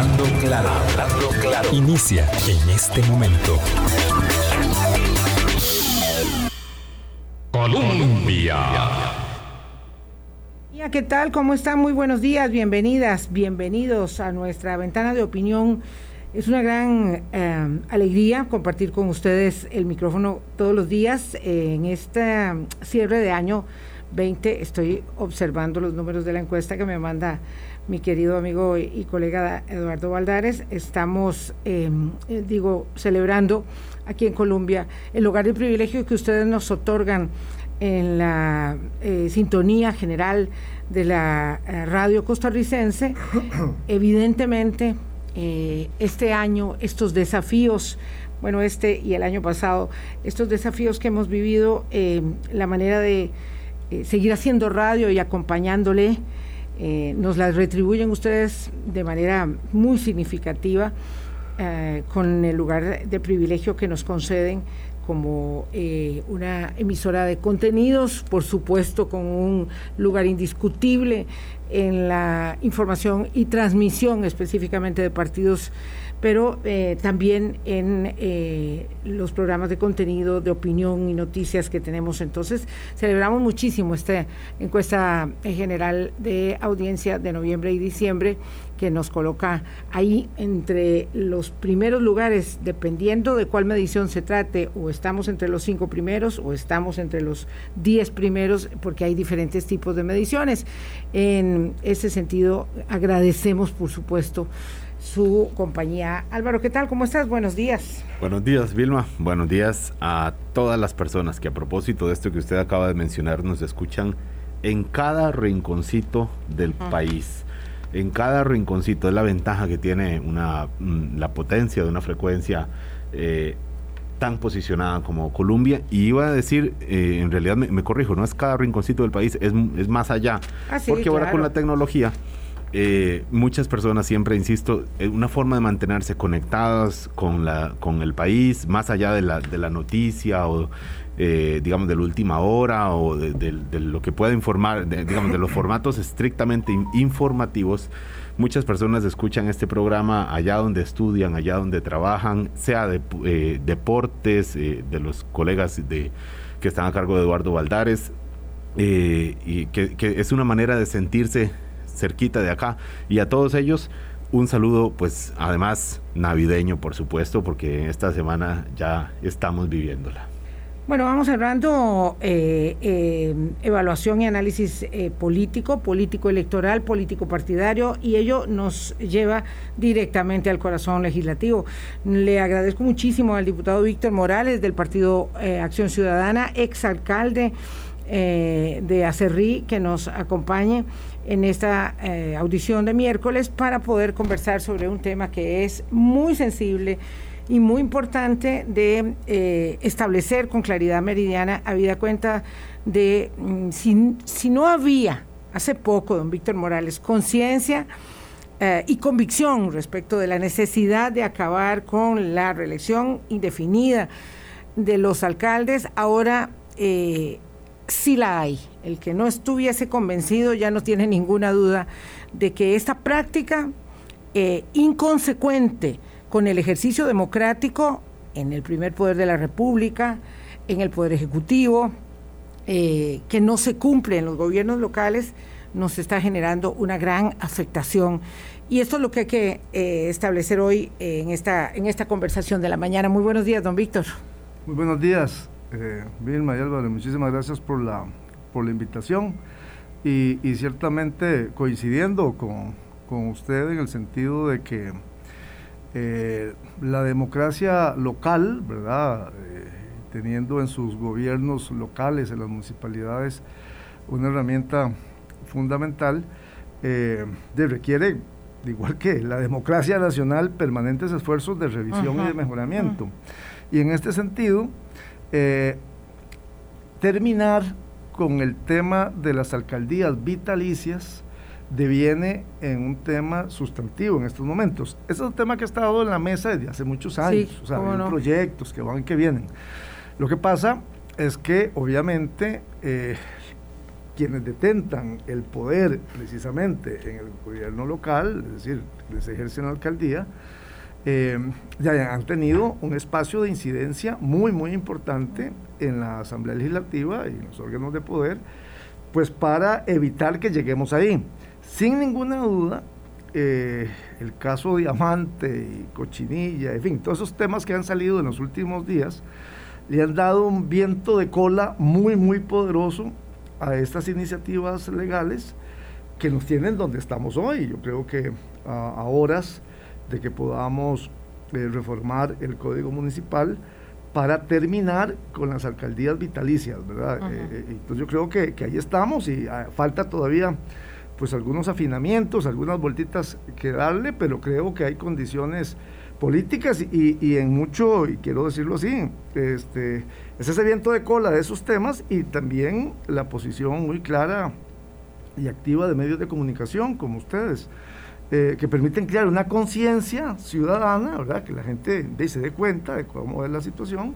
Hablando claro, hablando claro. Inicia en este momento. Colombia. ¿Qué tal? ¿Cómo están? Muy buenos días, bienvenidas, bienvenidos a nuestra ventana de opinión. Es una gran eh, alegría compartir con ustedes el micrófono todos los días en este cierre de año 20. Estoy observando los números de la encuesta que me manda mi querido amigo y colega Eduardo Valdares. Estamos, em, eh, digo, celebrando aquí en Colombia el lugar de privilegio que ustedes nos otorgan en la eh, sintonía general de la eh, radio costarricense. Evidentemente, este año, estos desafíos bueno, este y el año pasado, estos desafíos que hemos vivido, em, la manera de seguir haciendo radio y acompañándole eh, nos las retribuyen ustedes de manera muy significativa eh, con el lugar de privilegio que nos conceden como eh, una emisora de contenidos, por supuesto con un lugar indiscutible en la información y transmisión específicamente de partidos pero eh, también en eh, los programas de contenido, de opinión y noticias que tenemos. Entonces, celebramos muchísimo esta encuesta general de audiencia de noviembre y diciembre que nos coloca ahí entre los primeros lugares, dependiendo de cuál medición se trate, o estamos entre los cinco primeros o estamos entre los diez primeros, porque hay diferentes tipos de mediciones. En ese sentido, agradecemos, por supuesto, su compañía. Álvaro, ¿qué tal? ¿Cómo estás? Buenos días. Buenos días, Vilma. Buenos días a todas las personas que a propósito de esto que usted acaba de mencionar nos escuchan en cada rinconcito del país. En cada rinconcito es la ventaja que tiene una, mm, la potencia de una frecuencia eh, tan posicionada como Colombia. Y iba a decir, eh, en realidad me, corrijo, no es cada rinconcito del país, es, es más allá. Ah, porque ahora con la tecnología eh, muchas personas siempre, insisto, eh, una forma de mantenerse conectadas con, la, con el país, más allá de la, de la noticia o, eh, digamos, de la última hora o de, lo que pueda informar, digamos, de los formatos estrictamente informativos. Muchas personas escuchan este programa allá donde estudian, allá donde trabajan, sea de deportes, de los colegas de, que están a cargo de Eduardo Valdares, y que es una manera de sentirse cerquita de acá. Y a todos ellos, un saludo, pues además navideño, por supuesto, porque esta semana ya estamos viviéndola. Bueno, vamos cerrando eh, eh, evaluación y análisis eh, político, político electoral, político partidario, y ello nos lleva directamente al corazón legislativo. Le agradezco muchísimo al diputado Víctor Morales del Partido Acción Ciudadana, exalcalde de Acerrí, que nos acompañe en esta eh, audición de miércoles para poder conversar sobre un tema que es muy sensible y muy importante de eh, establecer con claridad meridiana, habida cuenta de mm, si, no había hace poco, don Víctor Morales, conciencia eh, y convicción respecto de la necesidad de acabar con la reelección indefinida de los alcaldes, ahora sí la hay. El que no estuviese convencido ya no tiene ninguna duda de que esta práctica eh, inconsecuente con el ejercicio democrático en el primer poder de la República, en el Poder Ejecutivo, eh, que no se cumple en los gobiernos locales, nos está generando una gran afectación. Y esto es lo que hay que eh, establecer hoy en, esta, en esta conversación de la mañana. Muy buenos días, don Víctor. Muy buenos días eh, Vilma y Álvaro, muchísimas gracias por la, por la invitación y, ciertamente coincidiendo con, con, usted en el sentido de que eh, la democracia local, ¿verdad? Eh, teniendo en sus gobiernos locales, en las municipalidades, una herramienta fundamental, eh, de, requiere, igual que la democracia nacional, permanentes esfuerzos de revisión y de mejoramiento. Y en este sentido, eh, terminar con el tema de las alcaldías vitalicias deviene en un tema sustantivo en estos momentos. Ese es un tema que ha estado en la mesa desde hace muchos años, o sea, hay proyectos que van y que vienen. Lo que pasa es que obviamente eh, quienes detentan el poder precisamente en el gobierno local, es decir, les ejercen la alcaldía, eh, ya han tenido un espacio de incidencia muy, muy importante en la Asamblea Legislativa y en los órganos de poder, pues para evitar que lleguemos ahí. Sin ninguna duda, eh, el caso Diamante y Cochinilla, en fin, todos esos temas que han salido en los últimos días, le han dado un viento de cola muy, muy poderoso a estas iniciativas legales que nos tienen donde estamos hoy. Yo creo que a, horas de que podamos eh, reformar el Código Municipal para terminar con las alcaldías vitalicias, ¿verdad? Eh, eh, entonces yo creo que, ahí estamos y ah, falta todavía pues algunos afinamientos, algunas vueltitas que darle, pero creo que hay condiciones políticas y, en mucho, y quiero decirlo así, este, es ese viento de cola de esos temas y también la posición muy clara y activa de medios de comunicación como ustedes, eh, que permiten crear una conciencia ciudadana, ¿verdad? que la gente se dé cuenta de cómo es la situación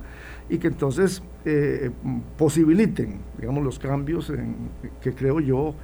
y que entonces eh, posibiliten, digamos, los cambios que creo yo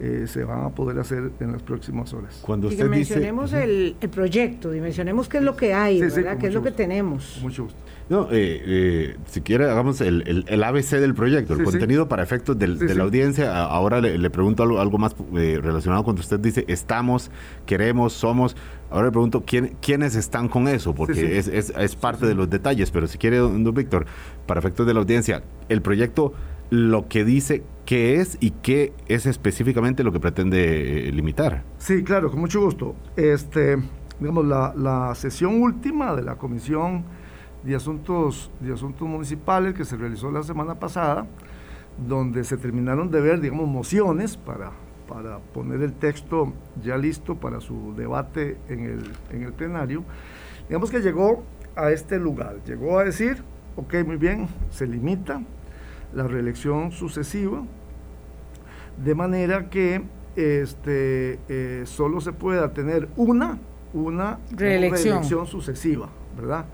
eh, se van a poder hacer en las próximas horas. Cuando usted dimensionemos el, el, proyecto, dimensionemos qué es lo que hay, ¿verdad? qué es lo que tenemos. Mucho gusto. No, eh, eh, si quiere, hagamos el, el, ABC del proyecto, el contenido para efectos de la audiencia. Ahora le, pregunto algo, más relacionado cuando usted dice estamos, queremos, somos. Ahora le pregunto ¿quién, quiénes están con eso, porque es, es, es, parte de los detalles. Pero si quiere, don Víctor, para efectos de la audiencia, el proyecto lo que dice qué es y qué es específicamente lo que pretende eh, limitar. Sí, claro, con mucho gusto. Este, digamos, la, sesión última de la Comisión de Asuntos, de Asuntos Municipales que se realizó la semana pasada, donde se terminaron de ver, digamos, mociones para, para poner el texto ya listo para su debate en el, en el plenario, digamos que llegó a este lugar, llegó a decir, ok, muy bien, se limita la reelección sucesiva, de manera que este, eh, solo se pueda tener una, una reelección, sucesiva, ¿verdad?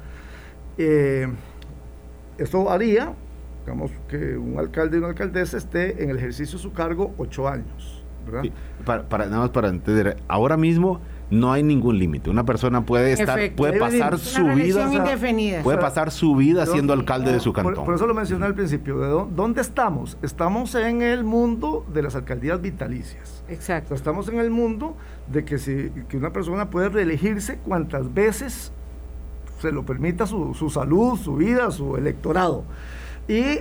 Eh, esto haría, digamos, que un alcalde y una alcaldesa esté en el ejercicio de su cargo ocho años, ¿verdad? para, nada más para entender, ahora mismo no hay ningún límite. Una persona puede estar, puede pasar su vida, puede pasar su vida siendo alcalde de su cantón. Por, eso lo mencioné al principio. ¿De dónde estamos? Estamos en el mundo de las alcaldías vitalicias. Exacto. estamos en el mundo de que si que una persona puede reelegirse cuantas veces se lo permita su, su salud, su vida, su electorado. Y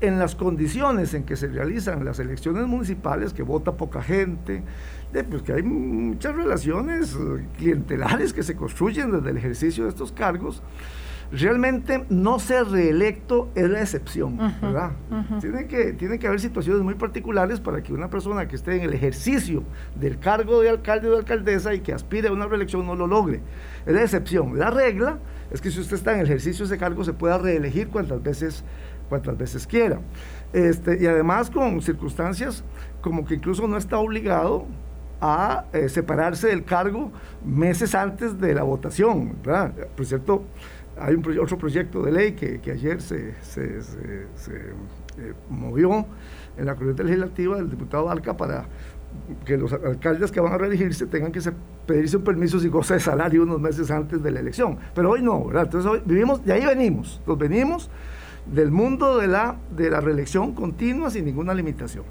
en las condiciones en que se realizan las elecciones municipales, que vota poca gente, pues que hay muchas relaciones clientelares que se construyen desde el ejercicio de estos cargos, realmente no ser reelecto es la excepción, ¿verdad? tiene, que, tiene que haber situaciones muy particulares para que una persona que esté en el ejercicio del cargo de alcalde o de alcaldesa y que aspire a una reelección no lo logre. Es la excepción. La regla es que si usted está en el ejercicio de ese cargo se pueda reelegir cuantas veces, cuantas veces quiera. Este, y además con circunstancias como que incluso no está obligado a eh, separarse del cargo meses antes de la votación. Por cierto, hay un otro proyecto de ley que, ayer se, se, eh, movió en la corriente legislativa del diputado Alca para que los alcaldes que van a reelegirse tengan que pedirse un permiso si goza de salario unos meses antes de la elección. Pero hoy no, ¿verdad? Entonces hoy vivimos, de ahí venimos, nos venimos del mundo de la, de la reelección continua sin ninguna limitación.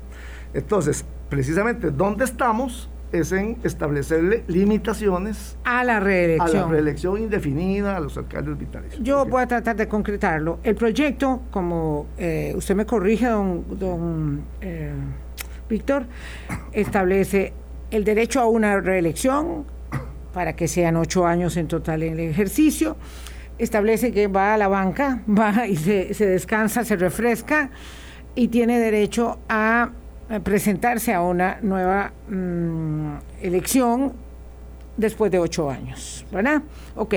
Entonces, precisamente, ¿dónde estamos? Es en establecerle limitaciones a la reelección. A la reelección indefinida a los alcaldes vitales. Yo voy a tratar de concretarlo. El proyecto, como eh, usted me corrige, don, don eh, Víctor, establece el derecho a una reelección para que sean ocho años en total en el ejercicio. Establece que va a la banca, va y se, se descansa, se refresca y tiene derecho a presentarse a una nueva mm, elección después de ocho años, ¿verdad? Ok,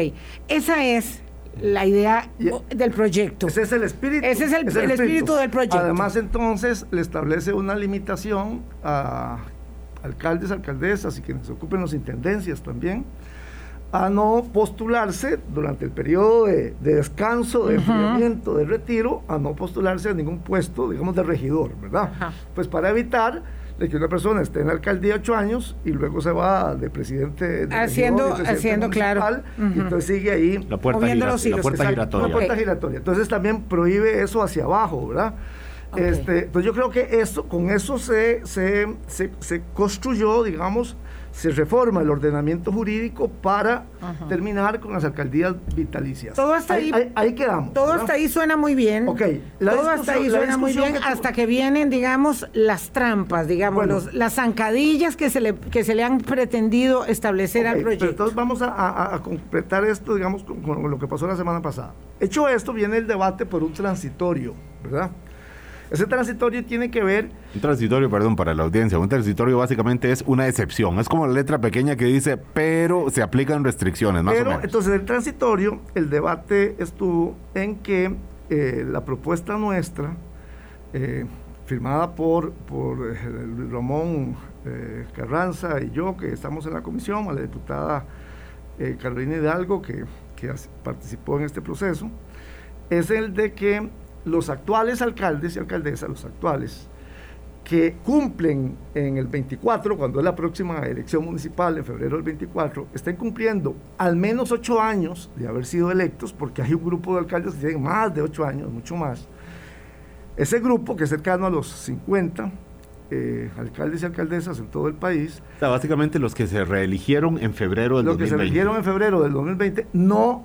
esa es la idea del proyecto. Ese es el espíritu. Ese es el, espíritu. del proyecto. Además, entonces, le establece una limitación a alcaldes, alcaldesas y quienes ocupen las intendencias también, a no postularse durante el periodo de, descanso, de enfriamiento, de retiro, a no postularse a ningún puesto, digamos, de regidor, ¿verdad? Pues para evitar de que una persona esté en la alcaldía ocho años y luego se va de presidente de haciendo haciendo claro. y entonces sigue ahí la puerta, la puerta giratoria. la puerta giratoria. Entonces también prohíbe eso hacia abajo verdad este, pues yo creo que eso, con eso se, se, se, se construyó, digamos, se reforma el ordenamiento jurídico para terminar con las alcaldías vitalicias. Todo hasta ahí, ahí, quedamos. Todo hasta ahí suena muy bien. Ok. todo hasta ahí suena muy bien hasta que vienen, digamos, las trampas, digamos, las zancadillas que se le que se le han pretendido establecer al proyecto. entonces vamos a, completar esto, digamos, con lo que pasó la semana pasada. Hecho esto, viene el debate por un transitorio, ¿verdad? Ese transitorio tiene que ver... Un transitorio, perdón, para la audiencia, un transitorio básicamente es una excepción, es como la letra pequeña que dice, pero se aplican restricciones, más o menos. Entonces, el transitorio, el debate estuvo en que eh, la propuesta nuestra, eh, firmada por, por eh, Ramón Carranza y yo, que estamos en la comisión, a la diputada Carolina Hidalgo, que, que participó en este proceso, es el de que los actuales alcaldes y alcaldesas, los actuales, que cumplen en el 24, cuando es la próxima elección municipal, en febrero del 24, estén cumpliendo al menos ocho años de haber sido electos, porque hay un grupo de alcaldes que tienen más de ocho años, mucho más. Ese grupo, que es cercano a los 50 eh, alcaldes y alcaldesas en todo el país. O sea, básicamente los que se reeligieron en febrero del 2020. Los que se reeligieron en febrero del 2020 no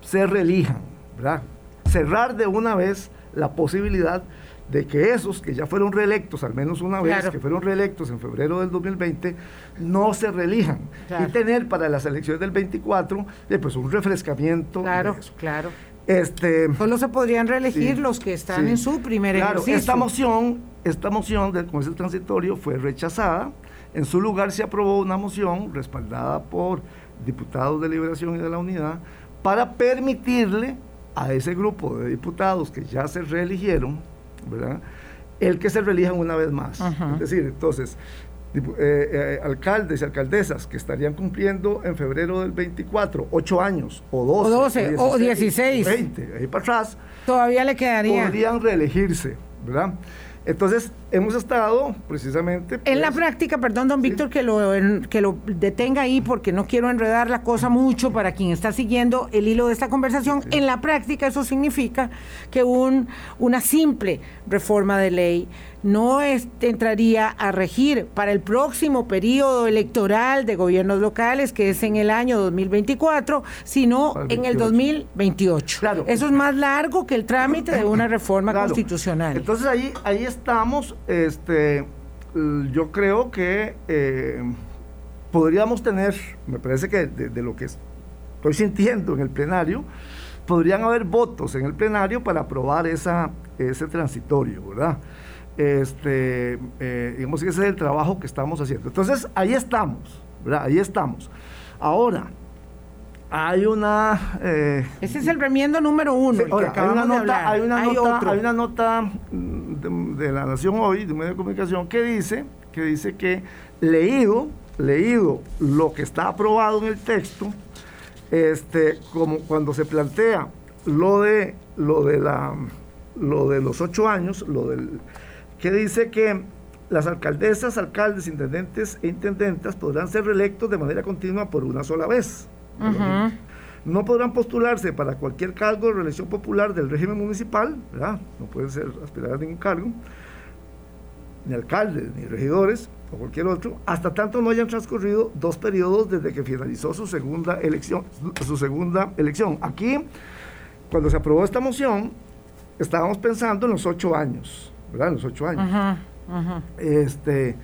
se reelijan, ¿verdad? Cerrar de una vez la posibilidad de que esos que ya fueron reelectos, al menos una vez, que fueron reelectos en febrero del 2020, no se reelijan. Y tener para las elecciones del 24, eh, pues un refrescamiento. Claro, claro. Este, Solo se podrían reelegir los que están en su primer claro, Esta moción, esta moción del Consejo Transitorio fue rechazada. En su lugar se aprobó una moción respaldada por diputados de Liberación y de la Unidad para permitirle a ese grupo de diputados que ya se reeligieron, ¿verdad? El que se reelijan una vez más. Es decir, entonces, eh, eh, alcaldes y alcaldesas que estarían cumpliendo en febrero del 24, 8 años, o 12, o, 16, 20, ahí para atrás, todavía le quedaría. Podrían reelegirse, ¿verdad? Entonces, hemos estado precisamente... en la pues, práctica, perdón, don Víctor, que, lo, que lo detenga ahí porque no quiero enredar la cosa mucho para quien está siguiendo el hilo de esta conversación. En la práctica eso significa que un, una simple reforma de ley no entraría a regir para el próximo periodo electoral de gobiernos locales, que es en el año 2024, sino en el 2028. Claro. Eso es más largo que el trámite de una reforma constitucional. Entonces ahí, ahí estamos, este, yo creo que eh, podríamos tener, me parece que de, lo que estoy sintiendo en el plenario, podrían haber votos en el plenario para aprobar esa, ese transitorio, ¿verdad? Este, eh, digamos que ese es el trabajo que estamos haciendo. Entonces, ahí estamos, ¿verdad? Ahí estamos. Ahora, hay una... Eh, ese es el remiendo número uno. hay, una nota, hay, una nota, hay una nota de, la Nación Hoy, de medio de comunicación, que dice que, dice que leído, leído lo que está aprobado en el texto, este, como cuando se plantea lo de, lo de, la, lo de los ocho años, lo del que dice que las alcaldesas, alcaldes, intendentes e intendentas podrán ser reelectos de manera continua por una sola vez. No podrán postularse para cualquier cargo de reelección popular del régimen municipal, ¿verdad? No pueden ser aspirar a ningún cargo, ni alcaldes, ni regidores, o cualquier otro, hasta tanto no hayan transcurrido dos periodos desde que finalizó su segunda elección. Su segunda elección. Aquí, cuando se aprobó esta moción, estábamos pensando en los ocho años. ¿Verdad? Los ocho años. Este,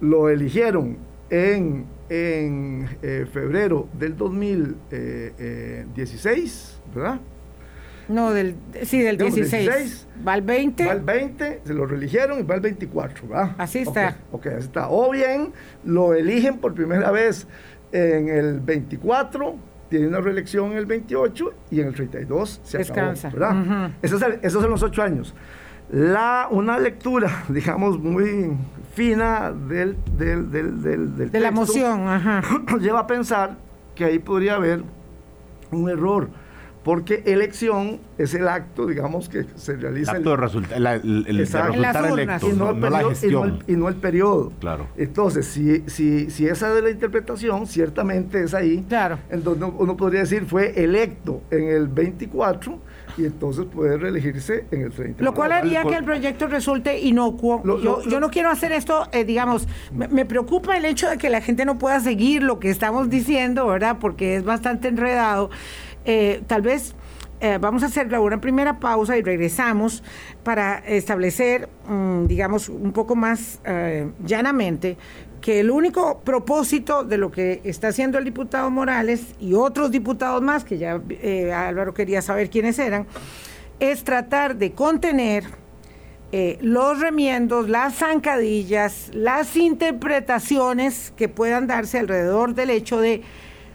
lo eligieron en, en eh, febrero del 2016, ¿verdad? No, del, sí, del 16. Va al 20. Va al 20, se lo reeligieron y va al 24, ¿verdad? Así está. Ok, así está. O bien lo eligen por primera vez en el 24, tiene una reelección en el 28 y en el 32 se Descansa. acabó, ¿verdad? esos, esos son los ocho años la, una lectura, digamos, muy fina del, del, del, de la moción, lleva a pensar que ahí podría haber un error porque elección es el acto, digamos, que se realiza. El acto de, resulta, el, el, resultar electo, y no, el periodo, la gestión. Y no, el, periodo. Claro. Entonces, si, si, si esa de la interpretación, ciertamente es ahí. Claro. Entonces uno podría decir fue electo en el 24 y entonces puede reelegirse en el 30. Lo cual haría que el proyecto resulte inocuo. yo, yo, no quiero hacer esto, eh, digamos, me, me, preocupa el hecho de que la gente no pueda seguir lo que estamos diciendo, ¿verdad? Porque es bastante enredado. Eh, tal vez eh, vamos a hacer una primera pausa y regresamos para establecer, mm, digamos, un poco más eh, llanamente que el único propósito de lo que está haciendo el diputado Morales y otros diputados más, que ya Álvaro quería saber quiénes eran, es tratar de contener los remiendos, las zancadillas, las interpretaciones que puedan darse alrededor del hecho de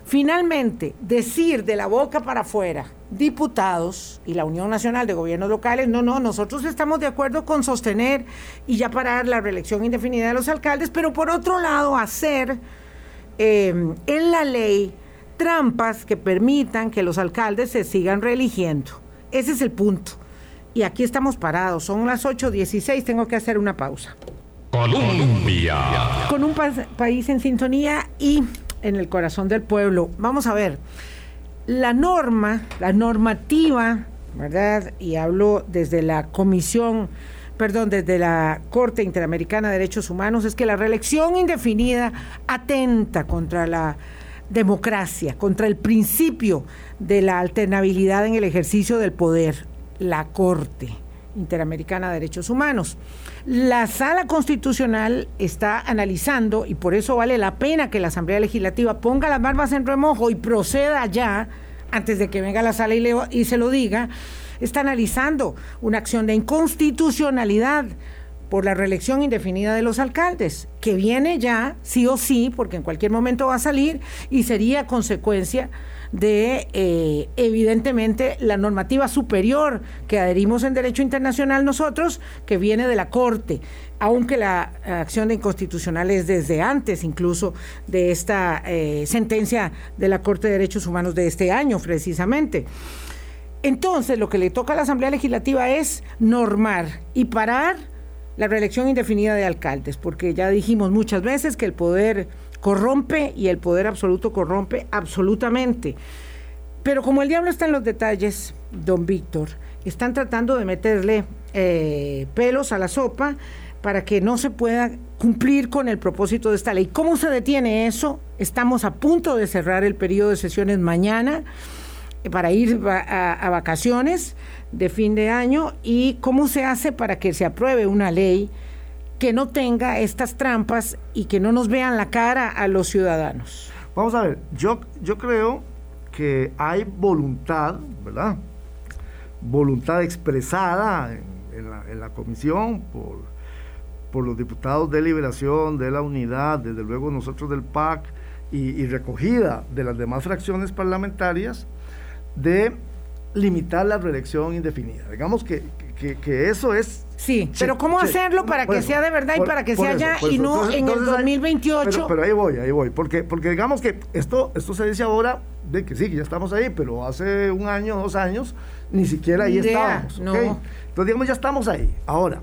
Finalmente, decir de la boca para afuera, diputados y la Unión Nacional de Gobiernos Locales, no, no, nosotros estamos de acuerdo con sostener y ya parar la reelección indefinida de los alcaldes, pero por otro lado hacer eh, en la ley trampas que permitan que los alcaldes se sigan reeligiendo. Ese es el punto. Y aquí estamos parados, son las 8.16, tengo que hacer una pausa. Colombia. Con un país en sintonía y en el corazón del pueblo. Vamos a ver, la norma, la normativa, ¿verdad? Y hablo desde la Comisión, perdón, desde la Corte Interamericana de Derechos Humanos, es que la reelección indefinida atenta contra la democracia, contra el principio de la alternabilidad en el ejercicio del poder, la Corte Interamericana de Derechos Humanos. La sala constitucional está analizando, y por eso vale la pena que la Asamblea Legislativa ponga las barbas en remojo y proceda ya, antes de que venga la sala y, y se lo diga, está analizando una acción de inconstitucionalidad por la reelección indefinida de los alcaldes, que viene ya, sí o sí, porque en cualquier momento va a salir y sería consecuencia de, eh, evidentemente, la normativa superior que adherimos en derecho internacional nosotros, que viene de la Corte, aunque la acción de inconstitucional es desde antes incluso de esta eh, sentencia de la Corte de Derechos Humanos de este año, precisamente. Entonces, lo que le toca a la Asamblea Legislativa es normar y parar la reelección indefinida de alcaldes, porque ya dijimos muchas veces que el poder corrompe y el poder absoluto corrompe absolutamente. Pero como el diablo está en los detalles, don Víctor, están tratando de meterle eh, pelos a la sopa para que no se pueda cumplir con el propósito de esta ley. ¿Cómo se detiene eso? Estamos a punto de cerrar el periodo de sesiones mañana eh, para ir a vacaciones de fin de año y cómo se hace para que se apruebe una ley que no tenga estas trampas y que no nos vean la cara a los ciudadanos. Vamos a ver, yo, yo creo que hay voluntad, ¿verdad? Voluntad expresada en, la, comisión por, por los diputados de Liberación, de la Unidad, desde luego nosotros del PAC y recogida de las demás fracciones parlamentarias de limitar la reelección indefinida. Digamos que, eso es... Sí, pero ¿cómo hacerlo para que sea de verdad y para que sea ya y no en el 2028? Pero, ahí voy, ahí voy, porque, porque digamos que esto, esto se dice ahora de que sí, que ya estamos ahí, pero hace un año, dos años, ni siquiera ahí estábamos. Entonces, digamos, ya estamos ahí. Ahora,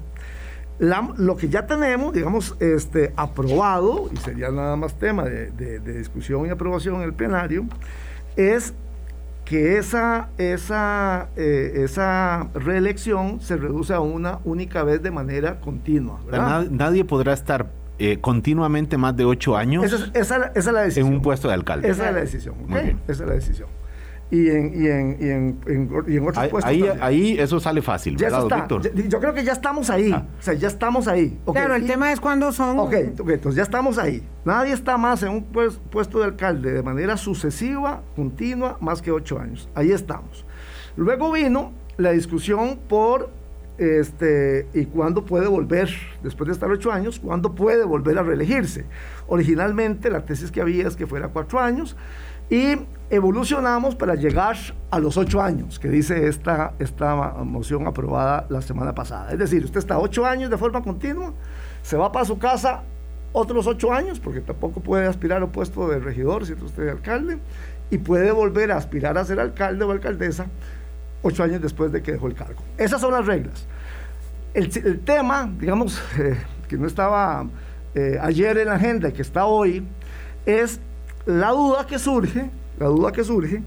lo que ya tenemos, digamos, este, aprobado, y sería nada más tema de, de discusión y aprobación en el plenario, es que esa, esa, eh, esa reelección se reduce a una única vez de manera continua. Nadie podrá estar eh, continuamente más de ocho años esa, es la decisión. en un puesto de alcalde. Esa es la decisión. Esa es la decisión y en, y en, y en, y en otros ahí, puestos. Ahí, ahí, eso sale fácil, ya yo creo que ya estamos ahí. Ah. O sea, ya estamos ahí. claro, el tema es cuando son. Ok, entonces ya estamos ahí. Nadie está más en un puesto de alcalde de manera sucesiva, continua, más que ocho años. Ahí estamos. Luego vino la discusión por este, y cuándo puede volver, después de estar ocho años, cuándo puede volver a reelegirse. Originalmente la tesis que había es que fuera cuatro años y evolucionamos para llegar a los ocho años, que dice esta, esta moción aprobada la semana pasada. Es decir, usted está ocho años de forma continua, se va para su casa otros ocho años, porque tampoco puede aspirar a un puesto de regidor si es usted alcalde, y puede volver a aspirar a ser alcalde o alcaldesa ocho años después de que dejó el cargo. Esas son las reglas. El, tema, digamos, eh, que no estaba eh, ayer en la agenda y que está hoy, es la duda que surge, la duda que surge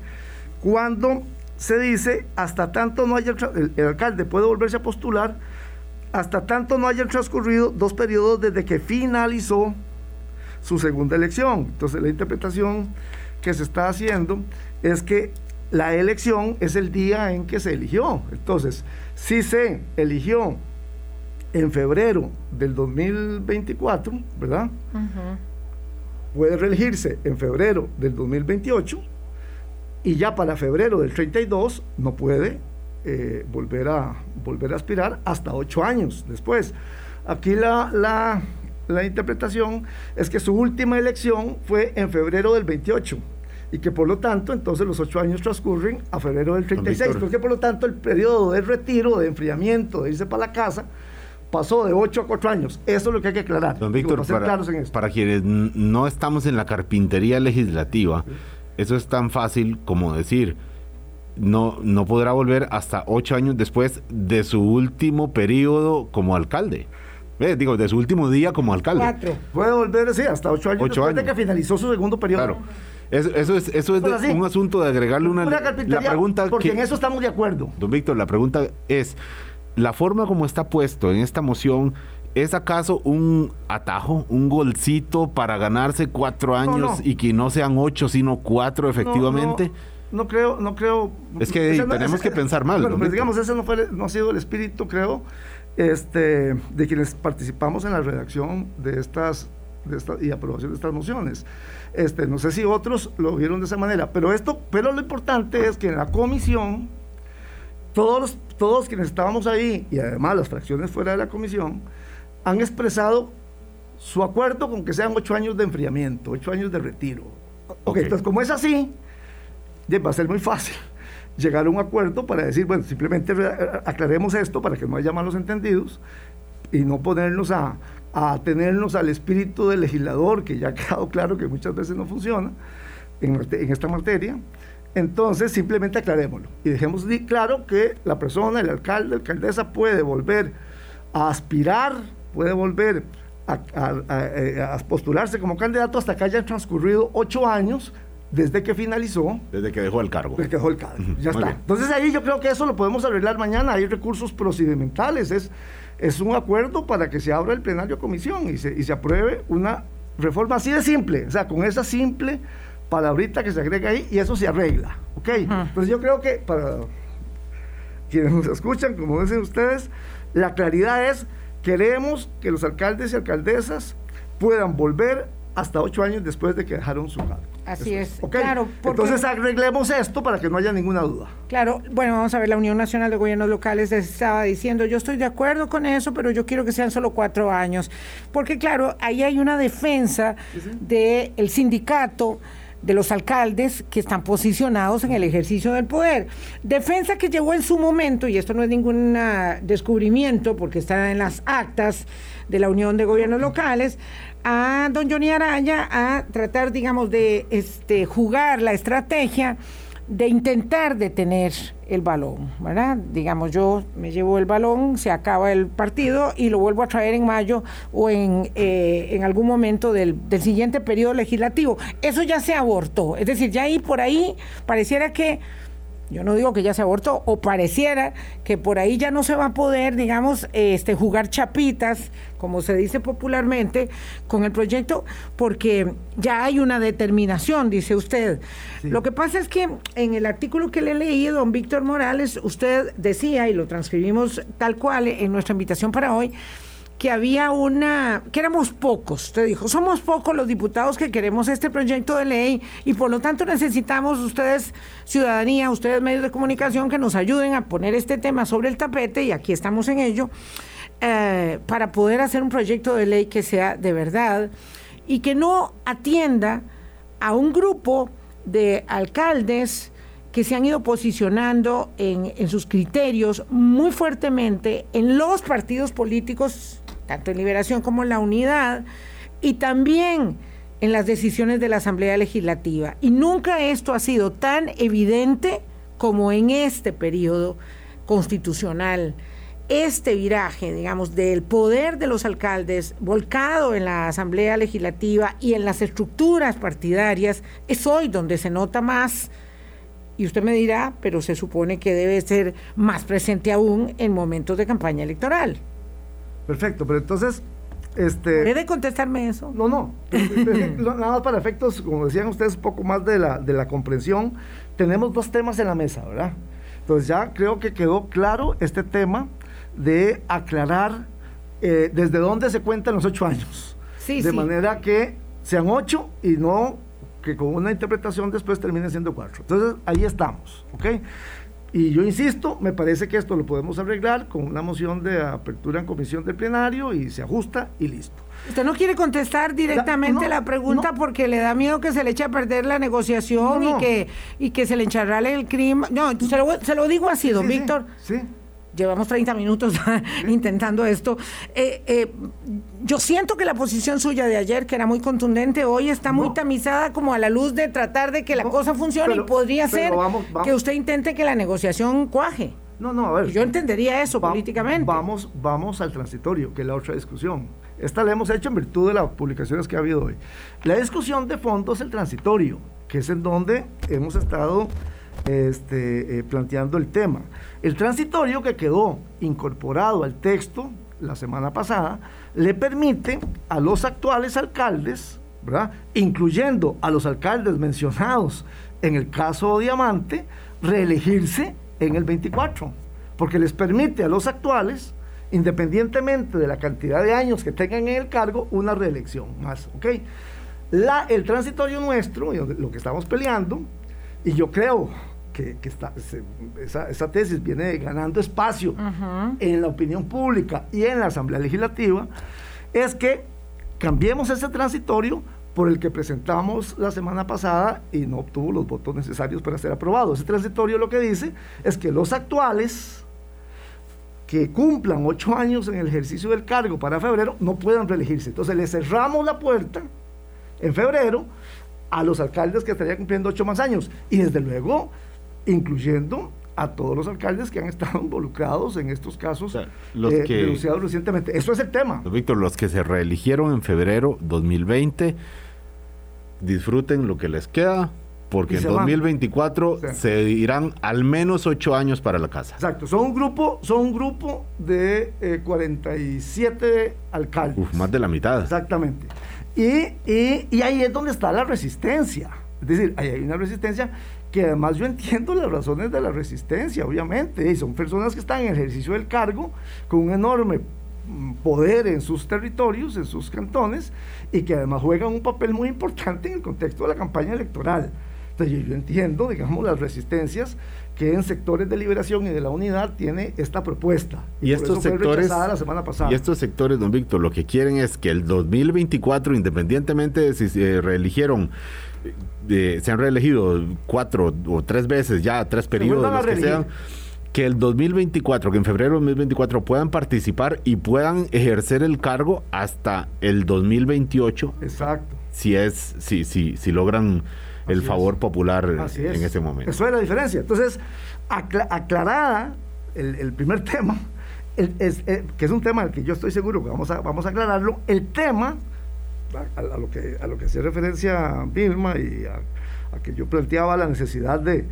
cuando se dice hasta tanto no haya el, alcalde puede volverse a postular hasta tanto no hayan transcurrido dos periodos desde que finalizó su segunda elección. Entonces la interpretación que se está haciendo es que la elección es el día en que se eligió. Entonces, si se eligió en febrero del 2024, ¿verdad? Puede reelegirse en febrero del 2028 y ya para febrero del 32 no puede eh, volver, a, volver a aspirar hasta ocho años después. Aquí la, la, la interpretación es que su última elección fue en febrero del 28 y que por lo tanto entonces los ocho años transcurren a febrero del 36, porque por lo tanto el periodo de retiro, de enfriamiento, de irse para la casa, pasó de ocho a cuatro años. Eso es lo que hay que aclarar. Don Víctor, para, para, quienes no estamos en la carpintería legislativa, eso es tan fácil como decir, no, no podrá volver hasta ocho años después de su último periodo como alcalde. Eh, digo, de su último día como alcalde. Cuatro. Puede volver, sí, hasta ocho años después de que finalizó su segundo periodo. Claro. Eso, eso es, eso es pues un asunto de agregarle una... la pregunta porque en eso estamos de acuerdo. Don Víctor, la pregunta es, ¿la forma como está puesto en esta moción ¿Es acaso un atajo, un golcito para ganarse cuatro años y que no sean ocho, sino cuatro efectivamente? No, creo, no creo. Es que tenemos que pensar mal. Bueno, pues digamos, ese no, fue, no ha sido el espíritu, creo, este, de quienes participamos en la redacción de estas, de y aprobación de estas mociones. Este, no sé si otros lo vieron de esa manera, pero esto, pero lo importante es que en la comisión, todos, todos quienes estábamos ahí, y además las fracciones fuera de la comisión, han expresado su acuerdo con que sean ocho años de enfriamiento, ocho años de retiro. Ok, entonces como es así, va a ser muy fácil llegar a un acuerdo para decir, bueno, simplemente aclaremos esto para que no haya malos entendidos y no ponernos a, a tenernos al espíritu del legislador, que ya ha quedado claro que muchas veces no funciona en, en esta materia. Entonces, simplemente aclarémoslo y dejemos claro que la persona, el alcalde, la alcaldesa puede volver a aspirar puede volver a, postularse como candidato hasta que hayan transcurrido ocho años desde que finalizó. Desde que dejó el cargo. Desde que dejó el cargo. ya está. Entonces ahí yo creo que eso lo podemos arreglar mañana. Hay recursos procedimentales. Es, es un acuerdo para que se abra el plenario comisión y se, y se apruebe una reforma así de simple. O sea, con esa simple palabrita que se agrega ahí y eso se arregla. ¿Ok? Entonces yo creo que para quienes nos escuchan, como dicen ustedes, la claridad es Queremos que los alcaldes y alcaldesas puedan volver hasta ocho años después de que dejaron su cargo. Así es. Claro, Entonces arreglemos esto para que no haya ninguna duda. Claro, bueno, vamos a ver, la Unión Nacional de Gobiernos Locales estaba diciendo, yo estoy de acuerdo con eso, pero yo quiero que sean solo cuatro años. Porque claro, ahí hay una defensa del sindicato de los alcaldes que están posicionados en el ejercicio del poder. Defensa que llegó en su momento, y esto no es ningún descubrimiento porque está en las actas de la Unión de Gobiernos Locales, a don Johnny Araya a tratar, digamos, de este, jugar la estrategia de intentar detener el balón, ¿verdad? Digamos, yo me llevo el balón, se acaba el partido y lo vuelvo a traer en mayo o en, eh, en algún momento del, del, siguiente periodo legislativo. Eso ya se abortó, es decir, ya ahí por ahí pareciera que yo no digo que ya se abortó, o pareciera que por ahí ya no se va a poder, digamos, este, jugar chapitas, como se dice popularmente, con el proyecto, porque ya hay una determinación, dice usted. Lo que pasa es que en el artículo que le he leído, don Víctor Morales, usted decía, y lo transcribimos tal cual en nuestra invitación para hoy, que había una, que éramos pocos, usted dijo, somos pocos los diputados que queremos este proyecto de ley y por lo tanto necesitamos ustedes, ciudadanía, ustedes medios de comunicación, que nos ayuden a poner este tema sobre el tapete y aquí estamos en ello, eh, para poder hacer un proyecto de ley que sea de verdad y que no atienda a un grupo de alcaldes, que se han ido posicionando en, en, sus criterios muy fuertemente en los partidos políticos tanto en Liberación como en la Unidad, y también en las decisiones de la Asamblea Legislativa. Y nunca esto ha sido tan evidente como en este periodo constitucional. Este viraje, digamos, del poder de los alcaldes volcado en la Asamblea Legislativa y en las estructuras partidarias es hoy donde se nota más. Y usted me dirá, pero se supone que debe ser más presente aún en momentos de campaña electoral. Perfecto, pero entonces este, ¿Puede contestarme eso? No, no. Nada más para efectos, como decían ustedes, un poco más de la, de la comprensión. Tenemos dos temas en la mesa, ¿verdad? Entonces ya creo que quedó claro este tema de aclarar eh, desde dónde se cuentan los ocho años. Sí, de manera que sean ocho y no que con una interpretación después termine siendo cuatro. Entonces ahí estamos, ¿ok? Y yo insisto, me parece que esto lo podemos arreglar con una moción de apertura en comisión de plenario y se ajusta y listo. Usted no quiere contestar directamente la pregunta porque le da miedo que se le eche a perder la negociación y que y que se le encharrale el crimen. No, se lo, se lo digo así, don Víctor. sí llevamos 30 minutos intentando esto. Eh, eh, yo siento que la posición suya de ayer, que era muy contundente, hoy está muy tamizada como a la luz de tratar de que la cosa funcione y podría ser que usted intente que la negociación cuaje. No, no, a ver. Yo entendería eso políticamente. Vamos, vamos al transitorio, que es la otra discusión. Esta la hemos hecho en virtud de las publicaciones que ha habido hoy. La discusión de fondo es el transitorio, que es en donde hemos estado este, eh, planteando el tema. El transitorio que quedó incorporado al texto la semana pasada le permite a los actuales alcaldes, incluyendo a los alcaldes mencionados en el caso Diamante, reelegirse en el 24, porque les permite a los actuales, independientemente de la cantidad de años que tengan en el cargo, una reelección más. El transitorio nuestro, lo que estamos peleando, y yo creo que, está, esa, tesis viene ganando espacio en la opinión pública y en la Asamblea Legislativa, es que cambiemos ese transitorio por el que presentamos la semana pasada y no obtuvo los votos necesarios para ser aprobado. Ese transitorio lo que dice es que los actuales que cumplan ocho años en el ejercicio del cargo para febrero no puedan reelegirse. Entonces le cerramos la puerta en febrero a los alcaldes que estarían cumpliendo ocho más años. Y desde luego, incluyendo a todos los alcaldes que han estado involucrados en estos casos los eh, denunciados recientemente. Eso es el tema. Víctor, los que se reeligieron en febrero 2020, disfruten lo que les queda, porque en 2024 se irán al menos ocho años para la casa. Exacto, son un grupo, son un grupo de 47 eh, alcaldes. más de la mitad. Exactamente. Y, ahí es donde está la resistencia. Es decir, ahí hay una resistencia que además yo entiendo las razones de la resistencia, obviamente. Y son personas que están en ejercicio del cargo con un enorme mm, poder en sus territorios, en sus cantones, y que además juegan un papel muy importante en el contexto de la campaña electoral. Entonces yo entiendo, digamos, las resistencias que en sectores de liberación y de la unidad tiene esta propuesta. Y, estos sectores la semana pasada. Y estos sectores, don Víctor, lo que quieren es que el 2024, independientemente de si se reeligieron eh, se han reelegido cuatro o tres veces ya, tres periodos, que sean, que el 2024, que en febrero de 2024 puedan participar y puedan ejercer el cargo hasta el 2028. Exacto. Si es, si, si, si logran el favor popular en ese momento. Eso es la diferencia. Entonces, aclarada el, primer tema, es, eh, que es un tema al que yo estoy seguro que vamos a, vamos a aclararlo, el tema, a, lo, que, a lo que hacía referencia Vilma y a, que yo planteaba la necesidad de,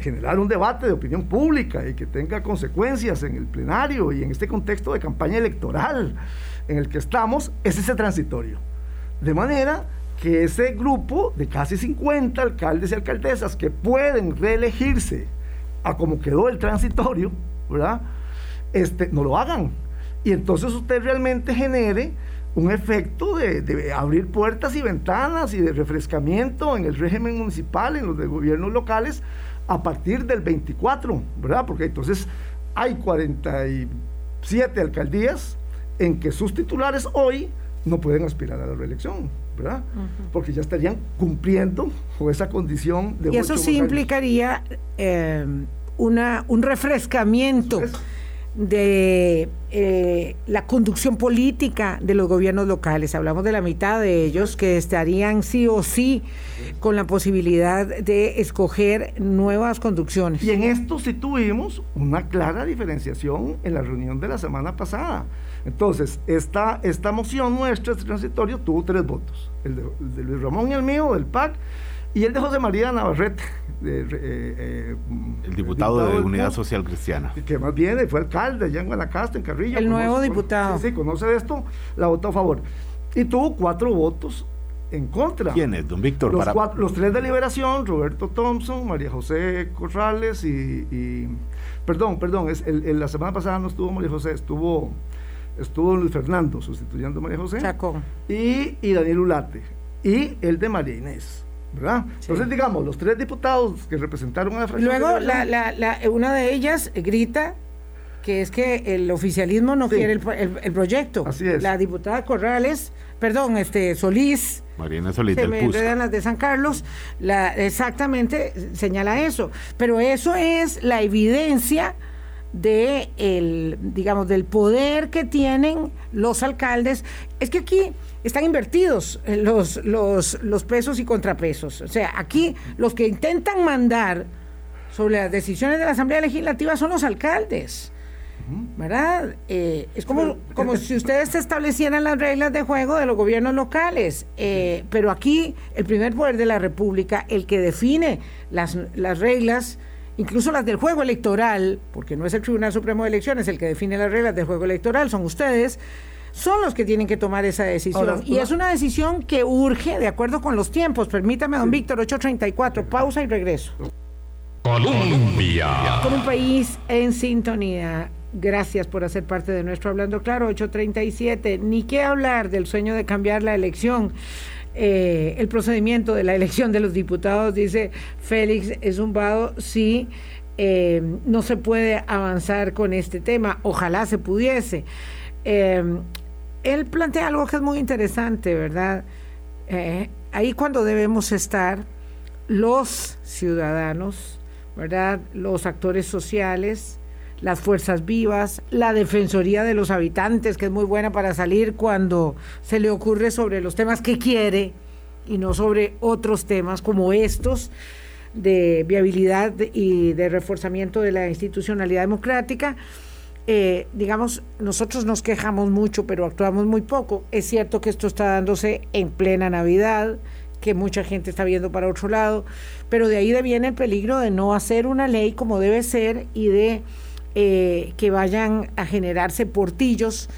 generar un debate de opinión pública y que tenga consecuencias en el plenario y en este contexto de campaña electoral en el que estamos, es ese transitorio. De manera que ese grupo de casi 50 alcaldes y alcaldesas que pueden reelegirse a como quedó el transitorio, ¿verdad? Este, no lo hagan. Y entonces usted realmente genere un efecto de, abrir puertas y ventanas y de refrescamiento en el régimen municipal, en los de gobiernos locales, a partir del 24, ¿verdad? Porque entonces hay 47 alcaldías en que sus titulares hoy no pueden aspirar a la reelección. ¿verdad? Porque ya estarían cumpliendo con esa condición de... Y eso sí implicaría eh, una, un refrescamiento de eh, la conducción política de los gobiernos locales. Hablamos de la mitad de ellos que estarían sí o sí con la posibilidad de escoger nuevas conducciones. Y en esto sí tuvimos una clara diferenciación en la reunión de la semana pasada. Entonces, esta, esta moción nuestra, este transitorio, tuvo tres votos. El de, el de Luis Ramón y el mío, del PAC, y el de José María Navarrete, de, eh, eh, el diputado, de Unidad Social Cristiana. Que más bien fue alcalde allá en Guanacaste, en Carrillo. El nuevo diputado. sí, sí, conoce esto, la votó a favor. Y tuvo cuatro votos en contra. ¿Quiénes, don Víctor? Los, cuatro, los tres de Liberación, Roberto Thompson, María José Corrales y... perdón, perdón, es, el, la semana pasada no estuvo María José, estuvo, estuvo Luis Fernando sustituyendo a María José. Chacón. Y, y Daniel Ulate. Y el de María Inés. ¿Verdad? Entonces, digamos, los tres diputados que representaron a la fracción. Luego, la, la, la, una de ellas grita que es que el oficialismo no quiere el, el, proyecto. Así es. La diputada Corrales, perdón, este Solís. Marina Solís se del me enredan las de San Carlos, la, exactamente señala eso. Pero eso es la evidencia de el, digamos, del poder que tienen los alcaldes. Es que aquí están invertidos eh, los, los, los pesos y contrapesos. O sea, aquí los que intentan mandar sobre las decisiones de la Asamblea Legislativa son los alcaldes. ¿Verdad? Eh, es como, como si ustedes establecieran las reglas de juego de los gobiernos locales, eh, pero aquí el primer poder de la República, el que define las, las reglas, incluso las del juego electoral, porque no es el Tribunal Supremo de Elecciones el que define las reglas del juego electoral, son ustedes, son los que tienen que tomar esa decisión. y es una decisión que urge de acuerdo con los tiempos. Permítame, don Víctor, 834, pausa y regreso. Colombia. Con un país en sintonía. Gracias por hacer parte de nuestro Hablando Claro, 837. Ni qué hablar del sueño de cambiar la elección. Eh, el procedimiento de la elección de los diputados, dice Félix, es un vado, sí. Eh, no se puede avanzar con este tema. Ojalá se pudiese. Eh, él plantea algo que es muy interesante, ¿verdad? Eh, ahí cuando debemos estar los ciudadanos, ¿verdad? Los actores sociales, las fuerzas vivas, la defensoría de los habitantes, que es muy buena para salir cuando se le ocurre sobre los temas que quiere y no sobre otros temas como estos de viabilidad y de reforzamiento de la institucionalidad democrática. Eh, digamos, nosotros nos quejamos mucho, pero actuamos muy poco. Es cierto que esto está dándose en plena Navidad, que mucha gente está viendo para otro lado, pero de ahí viene el peligro de no hacer una ley como debe ser y de eh, que vayan a generarse portillos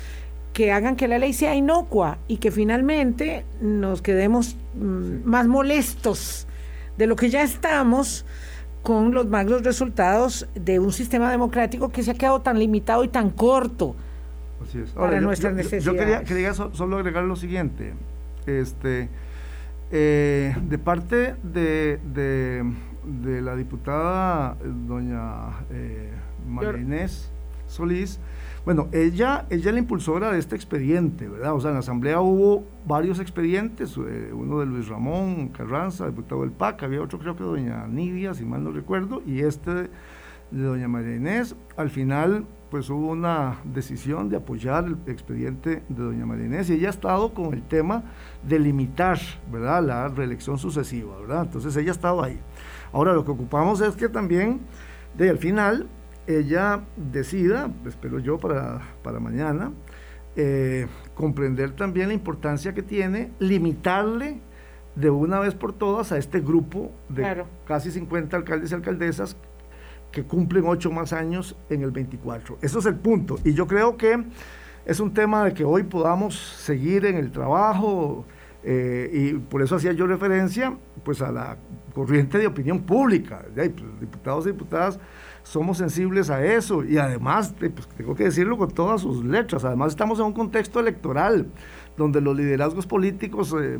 que hagan que la ley sea inocua y que finalmente nos quedemos mm, más molestos de lo que ya estamos con los magnos resultados de un sistema democrático que se ha quedado tan limitado y tan corto para nuestras necesidades. Yo, quería, solo agregar lo siguiente. Este, eh, de parte de, de, la diputada eh, doña eh, María Inés Solís, bueno, ella, ella es la impulsora de este expediente, ¿verdad? O sea, en la Asamblea hubo varios expedientes, eh, uno de Luis Ramón Carranza, diputado del PAC, había otro creo que doña Nidia, si mal no recuerdo, y este de doña María Inés. Al final, pues hubo una decisión de apoyar el expediente de doña María Inés y ella ha estado con el tema de limitar, ¿verdad?, la reelección sucesiva, ¿verdad? Entonces ella ha estado ahí. Ahora, lo que ocupamos es que también, de al final, ella decida, espero yo para, para mañana, eh, comprender también la importancia que tiene limitarle de una vez por todas a este grupo de casi 50 alcaldes y alcaldesas que cumplen ocho más años en el 24. Eso es el punto. Y yo creo que es un tema de que hoy podamos seguir en el trabajo eh, y por eso hacía yo referencia pues a la corriente de opinión pública, pues, diputados y diputadas somos sensibles a eso y además, pues, tengo que decirlo con todas sus letras, además estamos en un contexto electoral donde los liderazgos políticos eh,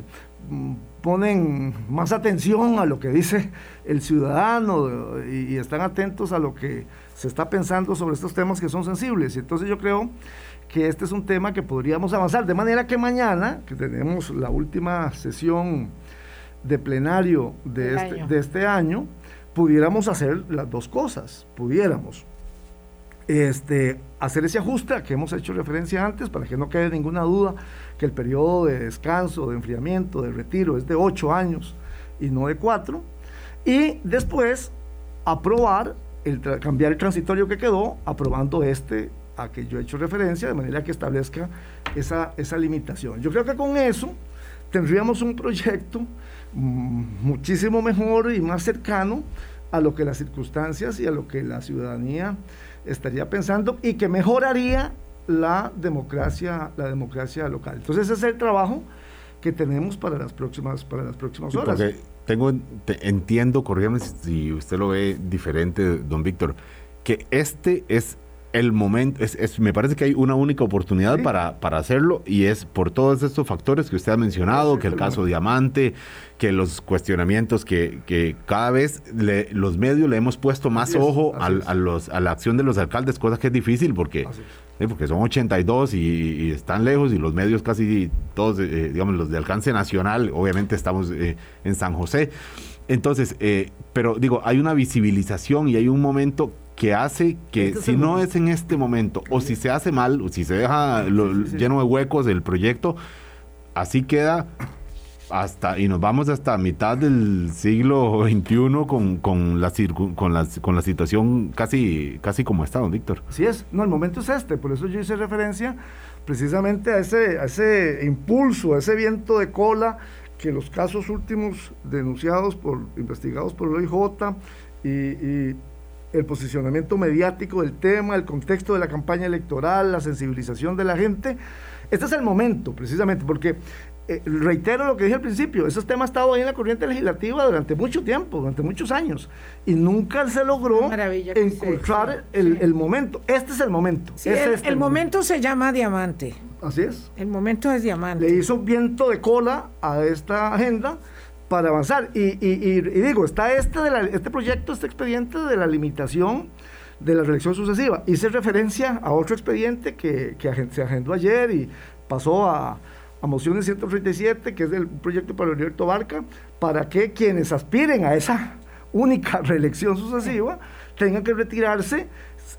mm, ponen más atención a lo que dice el ciudadano y, están atentos a lo que se está pensando sobre estos temas que son sensibles. Y entonces yo creo que este es un tema que podríamos avanzar, de manera que mañana, que tenemos la última sesión de plenario de, este, de este año, pudiéramos hacer las dos cosas, pudiéramos este, hacer ese ajuste a que hemos hecho referencia antes para que no quede ninguna duda que el periodo de descanso, de enfriamiento, de retiro es de ocho años y no de cuatro. Y después aprobar, el cambiar el transitorio que quedó, aprobando este a que yo he hecho referencia, de manera que establezca esa, esa limitación. Yo creo que con eso tendríamos un proyecto muchísimo mejor y más cercano a lo que las circunstancias y a lo que la ciudadanía estaría pensando y que mejoraría la democracia, la democracia local. Entonces ese es el trabajo que tenemos para las próximas, para las próximas horas. Porque tengo, entiendo, corrígame si usted lo ve diferente, don Víctor, que este es el momento, es, me parece que hay una única oportunidad para, para hacerlo y es por todos estos factores que usted ha mencionado, que el caso Diamante, que los cuestionamientos que, que cada vez los medios le hemos puesto más ojo a, los, a la acción de los alcaldes, cosa que es difícil porque, eh, porque son 82 y, están lejos y los medios casi todos, eh, digamos, los de alcance nacional, obviamente estamos eh, en San José. Entonces, pero digo, hay una visibilización y hay un momento que hace que este si no es en este momento o si se hace mal o si se deja lleno de huecos el proyecto, así queda hasta y nos vamos hasta mitad del siglo XXI con, con, la, con, la, con la situación casi, casi como está, don Víctor. Así es, no, el momento es este, por eso yo hice referencia precisamente a ese, a ese impulso, a ese viento de cola que los casos últimos denunciados por, investigados por el OIJ y, y el posicionamiento mediático del tema, el contexto de la campaña electoral, la sensibilización de la gente. Este es el momento, precisamente, porque eh, reitero lo que dije al principio, ese tema ha estado ahí en la corriente legislativa durante mucho tiempo, durante muchos años, y nunca se logró encontrar el, momento. Este es el momento. el, este momento se llama diamante. Así es. El momento es diamante. Le hizo viento de cola a esta agenda para avanzar. Y, y, digo, está este, de este proyecto, este expediente de la limitación de la reelección sucesiva. Hice referencia a otro expediente que, que se agendó ayer y pasó a, a mociones 137, que es del proyecto para Alberto Barca, para que quienes aspiren a esa única reelección sucesiva tengan que retirarse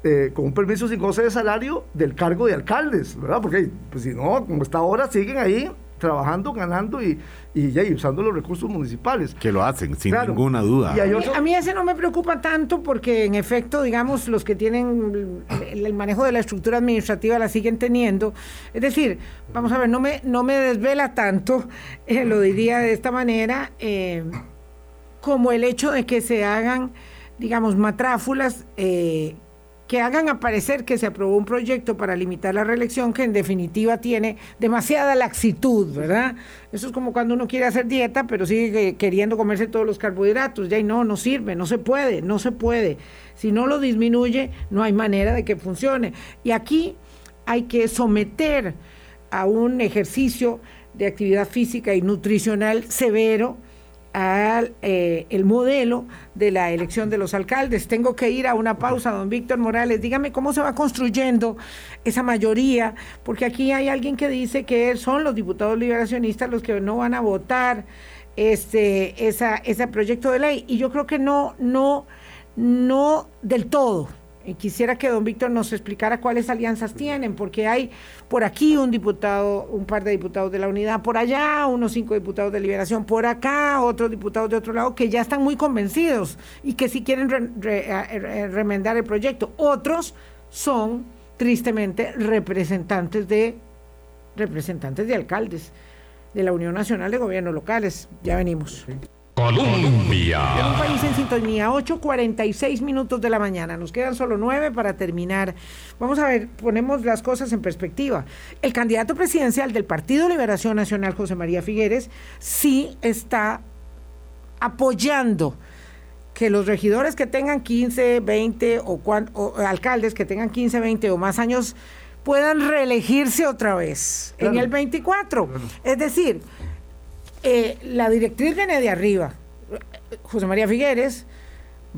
eh, con un permiso sin goce de salario del cargo de alcaldes, ¿verdad? Porque pues, si no, como está ahora, siguen ahí trabajando, ganando y, y, ya, usando los recursos municipales. Que lo hacen, sin ninguna duda. a, mí, ese no me preocupa tanto porque en efecto, digamos, los que tienen el, manejo de la estructura administrativa la siguen teniendo. Es decir, vamos a ver, no me, no me desvela tanto, eh, lo diría de esta manera, eh, como el hecho de que se hagan, digamos, matráfulas. Eh, que hagan aparecer que se aprobó un proyecto para limitar la reelección que en definitiva tiene demasiada laxitud, ¿verdad? Eso es como cuando uno quiere hacer dieta, pero sigue queriendo comerse todos los carbohidratos, ya y no, no sirve, no se puede, no se puede. Si no lo disminuye, no hay manera de que funcione. Y aquí hay que someter a un ejercicio de actividad física y nutricional severo, al eh, el modelo de la elección de los alcaldes. Tengo que ir a una pausa, don Víctor Morales. Dígame cómo se va construyendo esa mayoría, porque aquí hay alguien que dice que son los diputados liberacionistas los que no van a votar este esa, ese proyecto de ley. Y yo creo que no, no, no del todo. Quisiera que don Víctor nos explicara cuáles alianzas tienen, porque hay por aquí un diputado, un par de diputados de la unidad, por allá unos cinco diputados de liberación, por acá otros diputados de otro lado que ya están muy convencidos y que sí quieren remendar el proyecto. Otros son tristemente representantes de representantes de alcaldes de la Unión Nacional de Gobiernos Locales. Ya venimos. Colombia. Un país en sintonía, 8.46 minutos de la mañana. Nos quedan solo nueve para terminar. Vamos a ver, ponemos las cosas en perspectiva. El candidato presidencial del Partido Liberación Nacional, José María Figueres, sí está apoyando que los regidores que tengan 15, 20 o, o alcaldes que tengan 15, 20 o más años puedan reelegirse otra vez en el 24. Es decir, eh, la directriz viene de arriba. José María Figueres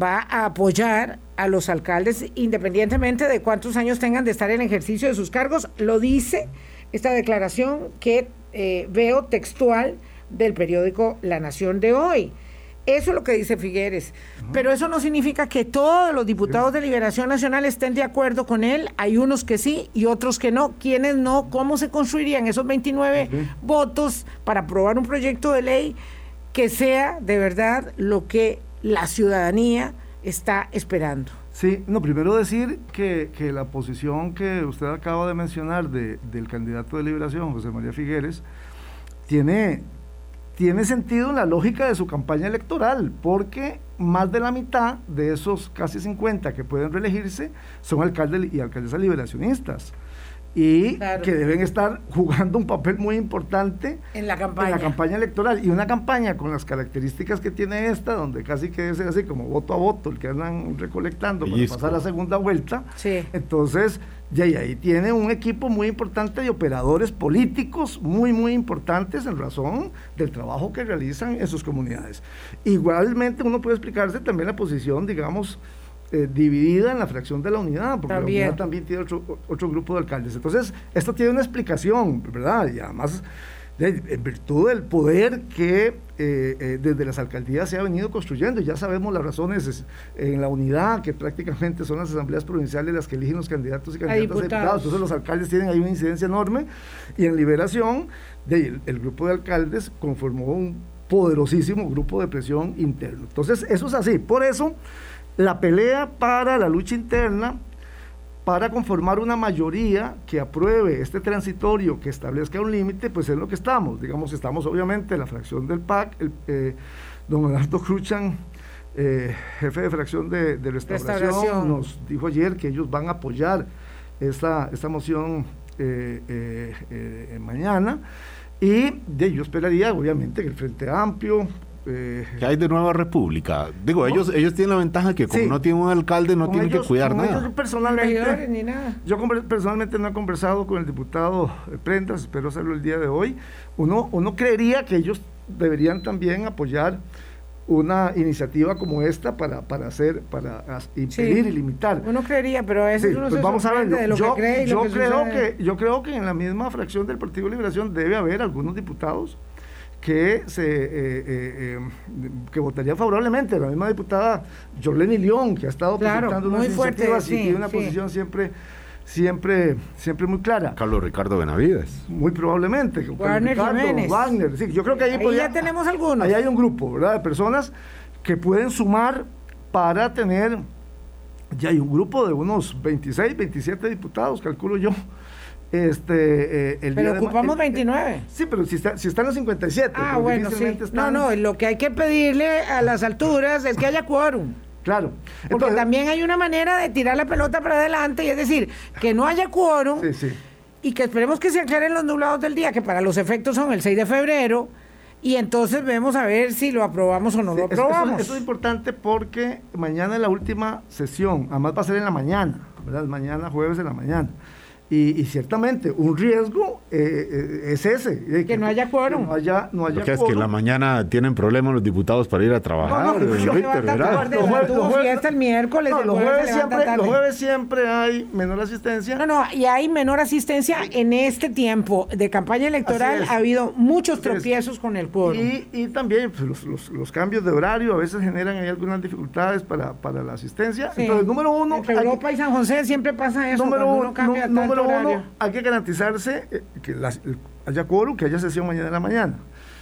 va a apoyar a los alcaldes independientemente de cuántos años tengan de estar en ejercicio de sus cargos. Lo dice esta declaración que eh, veo textual del periódico La Nación de hoy. Eso es lo que dice Figueres. Pero eso no significa que todos los diputados de Liberación Nacional estén de acuerdo con él. Hay unos que sí y otros que no. ¿Quiénes no? ¿Cómo se construirían esos 29 votos para aprobar un proyecto de ley que sea de verdad lo que la ciudadanía está esperando? Sí, no, primero decir que, que la posición que usted acaba de mencionar de, del candidato de liberación, José María Figueres, tiene, tiene sentido en la lógica de su campaña electoral, porque más de la mitad de esos casi 50 que pueden reelegirse son alcaldes y alcaldesas liberacionistas y que deben estar jugando un papel muy importante en la, campaña. en la campaña electoral. Y una campaña con las características que tiene esta, donde casi que debe así como voto a voto, el que andan recolectando para pasar la segunda vuelta. Entonces, ya, ahí tiene un equipo muy importante de operadores políticos, muy, muy importantes en razón del trabajo que realizan en sus comunidades. Igualmente, uno puede explicarse también la posición, digamos, eh, dividida en la fracción de la unidad, porque la unidad también tiene otro, otro grupo de alcaldes. Entonces, esto tiene una explicación, ¿verdad? Y además, en virtud del poder que eh, eh, desde las alcaldías se ha venido construyendo, ya sabemos las razones en la unidad, que prácticamente son las asambleas provinciales las que eligen los candidatos y candidatas a diputados. Entonces, los alcaldes tienen ahí una incidencia enorme. Y en Liberación, de, el grupo de alcaldes conformó un poderosísimo grupo de presión interno. Entonces, eso es así. Por eso la pelea para la lucha interna, para conformar una mayoría que apruebe este transitorio que establezca un límite, pues es lo que estamos. Digamos, estamos obviamente en la fracción del PAC, el, eh, don Leonardo Cruchan, eh, jefe de fracción de, restauración, nos dijo ayer que ellos van a apoyar esta, esta moción eh, mañana. Y de, yo esperaría, obviamente, que el Frente Amplio, eh, que hay de Nueva República. Digo, ellos ellos tienen la ventaja que como no tienen un alcalde no tienen que cuidar nada. Yo personalmente, ni nada. Yo personalmente no he conversado con el diputado Prendas, espero hacerlo el día de hoy. Uno, uno creería que ellos deberían también apoyar una iniciativa como esta para, para hacer, para impedir y limitar. Uno creería, pero veces uno pues vamos a ver, yo, yo creo que yo creo que en la misma fracción del Partido de Liberación debe haber algunos diputados que, se, eh, eh, em, que votaría favorablemente. La misma diputada Jorleni León, que ha estado presentando unas iniciativas y tiene una posición siempre siempre siempre muy clara. Carlos Ricardo Benavides. Muy probablemente. Wagner Ricardo, Wagner, sí, yo creo que ahí, ya tenemos algunos. Ahí hay un grupo, ¿verdad? De personas que pueden sumar para tener, ya hay un grupo de unos 26, 27 diputados, calculo yo, este, eh, el pero ocupamos 29. sí, pero si, está, si están los 57. Ah, bueno, sí. No, no, lo que hay que pedirle a las alturas es que haya quórum. Claro. Porque también hay una manera de tirar la pelota para adelante y es decir, que no haya quórum y que esperemos que se aclaren los nublados del día, que para los efectos son el 6 de febrero. Y entonces vemos a ver si lo aprobamos o no lo aprobamos. Eso, es importante porque mañana es la última sesión, además va a ser en la mañana, ¿verdad? Mañana, jueves en la mañana. Y, ciertamente, un riesgo eh, eh, es ese. que, no haya quórum. No haya, no haya Porque es que en la mañana tienen problemas los diputados para ir a trabajar. No, no, los, jueves, el miércoles. los, jueves siempre, los jueves siempre hay menor asistencia. No, no, y hay menor asistencia en este tiempo de campaña electoral. Ha habido muchos tropiezos con el quórum. Y, y también pues, los, los, cambios de horario a veces generan ahí algunas dificultades para, para la asistencia. Entonces, número uno. Entre Europa y San José siempre pasa eso. Número uno, cambia número uno, hay que garantizarse eh, que haya quórum, que haya sesión mañana en la mañana.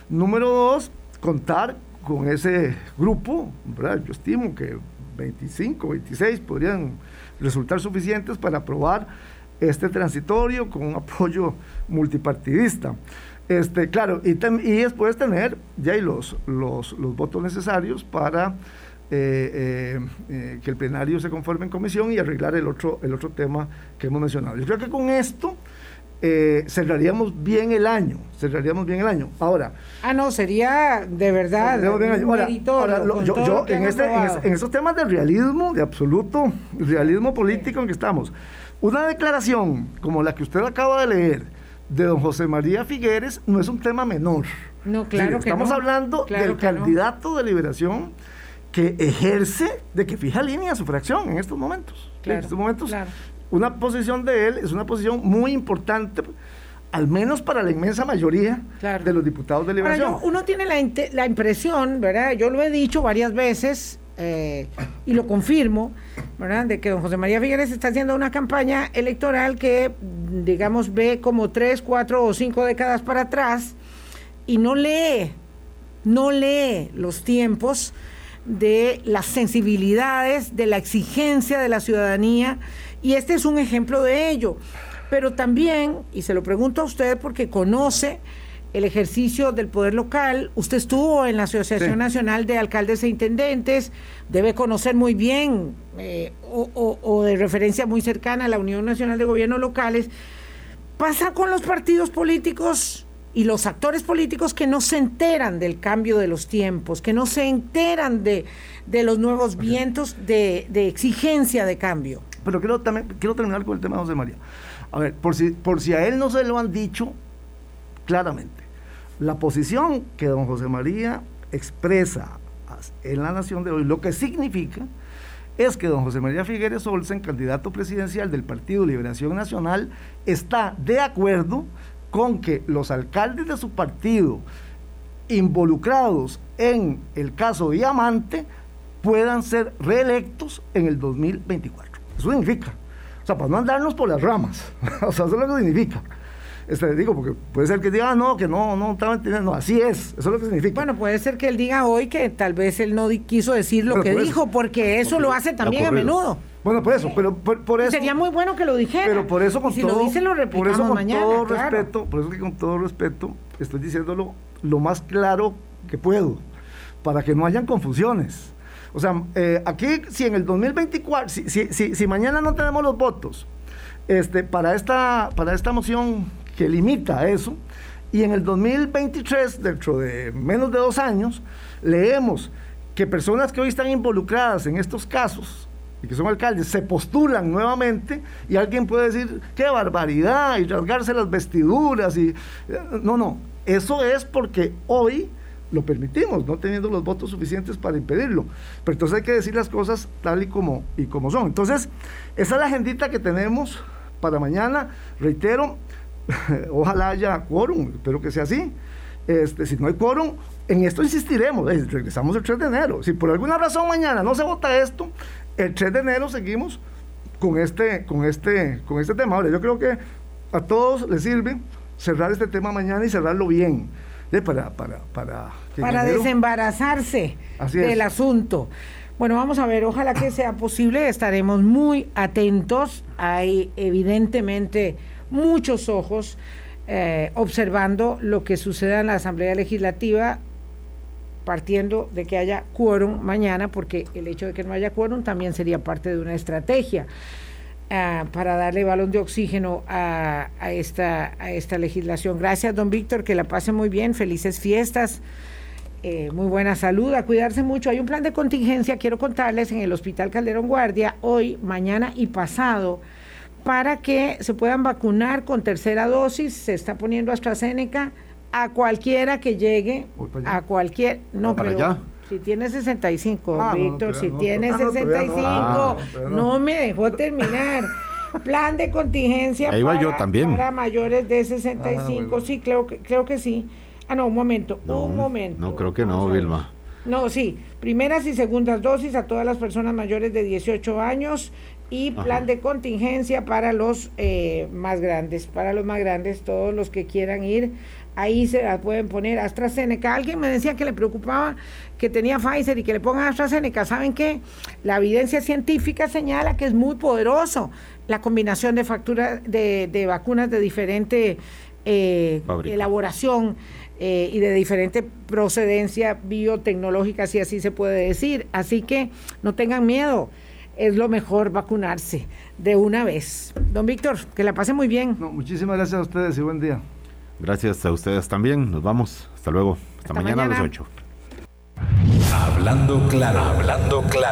Número dos, contar con ese grupo, Yo estimo que 25, 26 podrían resultar suficientes para aprobar este transitorio con un apoyo multipartidista. Este, claro, y, y después tener ya los, los, los votos necesarios para eh, eh, eh, que el plenario se conforme en comisión y arreglar el otro, el otro tema que hemos mencionado. Yo creo que con esto cerraríamos bien el año, cerraríamos bien el año. Ahora. Ah, no, sería de verdad. yo, en, este, en, esos temas de realismo, de absoluto realismo político en que estamos, una declaración como la que usted acaba de leer de don José María Figueres no es un tema menor. No, claro que Estamos hablando del candidato de liberación que ejerce, de que fija línea su fracción en estos momentos. en estos momentos, una posición de él es una posición muy importante al menos para la inmensa mayoría de los diputados de liberación. uno tiene la, la, impresión, ¿verdad? Yo lo he dicho varias veces eh, y lo confirmo, ¿verdad? De que don José María Figueres está haciendo una campaña electoral que, digamos, ve como tres, cuatro o cinco décadas para atrás y no lee, no lee los tiempos de las sensibilidades, de la exigencia de la ciudadanía, y este es un ejemplo de ello. Pero también, y se lo pregunto a usted porque conoce el ejercicio del poder local, usted estuvo en la Asociación Nacional de Alcaldes e Intendentes, debe conocer muy bien eh, o, o de referencia muy cercana a la Unión Nacional de Gobiernos Locales. Pasa con los partidos políticos y los actores políticos que no se enteran del cambio de los tiempos, que no se enteran de, los nuevos vientos de, exigencia de cambio. Pero quiero, también, quiero terminar con el tema de José María. A ver, por si, por si a él no se lo han dicho claramente, la posición que don José María expresa en la nación de hoy, lo que significa es que don José María Figueres Olsen, candidato presidencial del Partido Liberación Nacional, está de acuerdo con que los alcaldes de su partido involucrados en el caso Diamante puedan ser reelectos en el 2024. Eso significa. O sea, para no andarnos por las ramas. o sea, eso es lo que significa. Este, digo, porque puede ser que diga, ah, no, que no, no estaba entendiendo. Así es, eso es lo que significa. Bueno, puede ser que él diga hoy que tal vez él no quiso decir lo que dijo, porque eso lo hace también a menudo. Bueno, por eso, pero por, eso. Sería muy bueno que lo dijera. Pero por eso con si todo. Lo dice, lo por eso con mañana, todo respeto, por eso que con todo respeto estoy diciéndolo lo más claro que puedo, para que no hayan confusiones. O sea, eh, aquí, si en el 2024, si, si, si, si, mañana no tenemos los votos este, para, esta, para esta moción que limita eso, y en el 2023, dentro de menos de dos años, leemos que personas que hoy están involucradas en estos casos, que son alcaldes, se postulan nuevamente y alguien puede decir, qué barbaridad, y rasgarse las vestiduras. y eh, No, no, eso es porque hoy lo permitimos, no teniendo los votos suficientes para impedirlo. Pero entonces hay que decir las cosas tal y como, y como son. Entonces, esa es la agendita que tenemos para mañana. Reitero, ojalá haya quórum, espero que sea así. Este, si no hay quórum, en esto insistiremos, regresamos el 3 de enero. Si por alguna razón mañana no se vota esto, el 3 de enero seguimos con este, con este, con este tema. Ahora, yo creo que a todos les sirve cerrar este tema mañana y cerrarlo bien. para, para, para, para desembarazarse del asunto. Bueno, vamos a ver, ojalá que sea posible, estaremos muy atentos. Hay evidentemente muchos ojos eh, observando lo que suceda en la Asamblea Legislativa partiendo de que haya quórum mañana, porque el hecho de que no haya quórum también sería parte de una estrategia ah, para darle balón de oxígeno a, esta, legislación. Gracias, don Víctor, que la pase muy bien, felices fiestas. Eh, muy buena salud, a cuidarse mucho. Hay un plan de contingencia, quiero contarles, en el Hospital Calderón Guardia, hoy, mañana y pasado, para que se puedan vacunar con tercera dosis. Se está poniendo AstraZeneca a cualquiera que llegue, a cualquier, no, pero si tiene 65, ah, Víctor, si tiene 65, ah, no, me dejó terminar. Plan de contingencia para, mayores de 65, ah, sí, creo que, creo que sí. Ah, no, un momento, un momento. No, creo que no, Vilma. No, sí, primeras y segundas dosis a todas las personas mayores de 18 años y plan de contingencia para los eh, más grandes, para los más grandes, todos los que quieran ir ahí se la pueden poner AstraZeneca. Alguien me decía que le preocupaba que tenía Pfizer y que le pongan AstraZeneca. ¿Saben qué? La evidencia científica señala que es muy poderoso la combinación de facturas de, vacunas de diferente eh, elaboración eh, y de diferente procedencia biotecnológica, si así se puede decir. Así que no tengan miedo. Es lo mejor vacunarse de una vez. Don Víctor, que la pase muy bien. muchísimas gracias a ustedes y buen día. Gracias a ustedes también. Nos vamos. Hasta luego. Hasta, mañana, mañana a las 8. Hablando claro, hablando claro.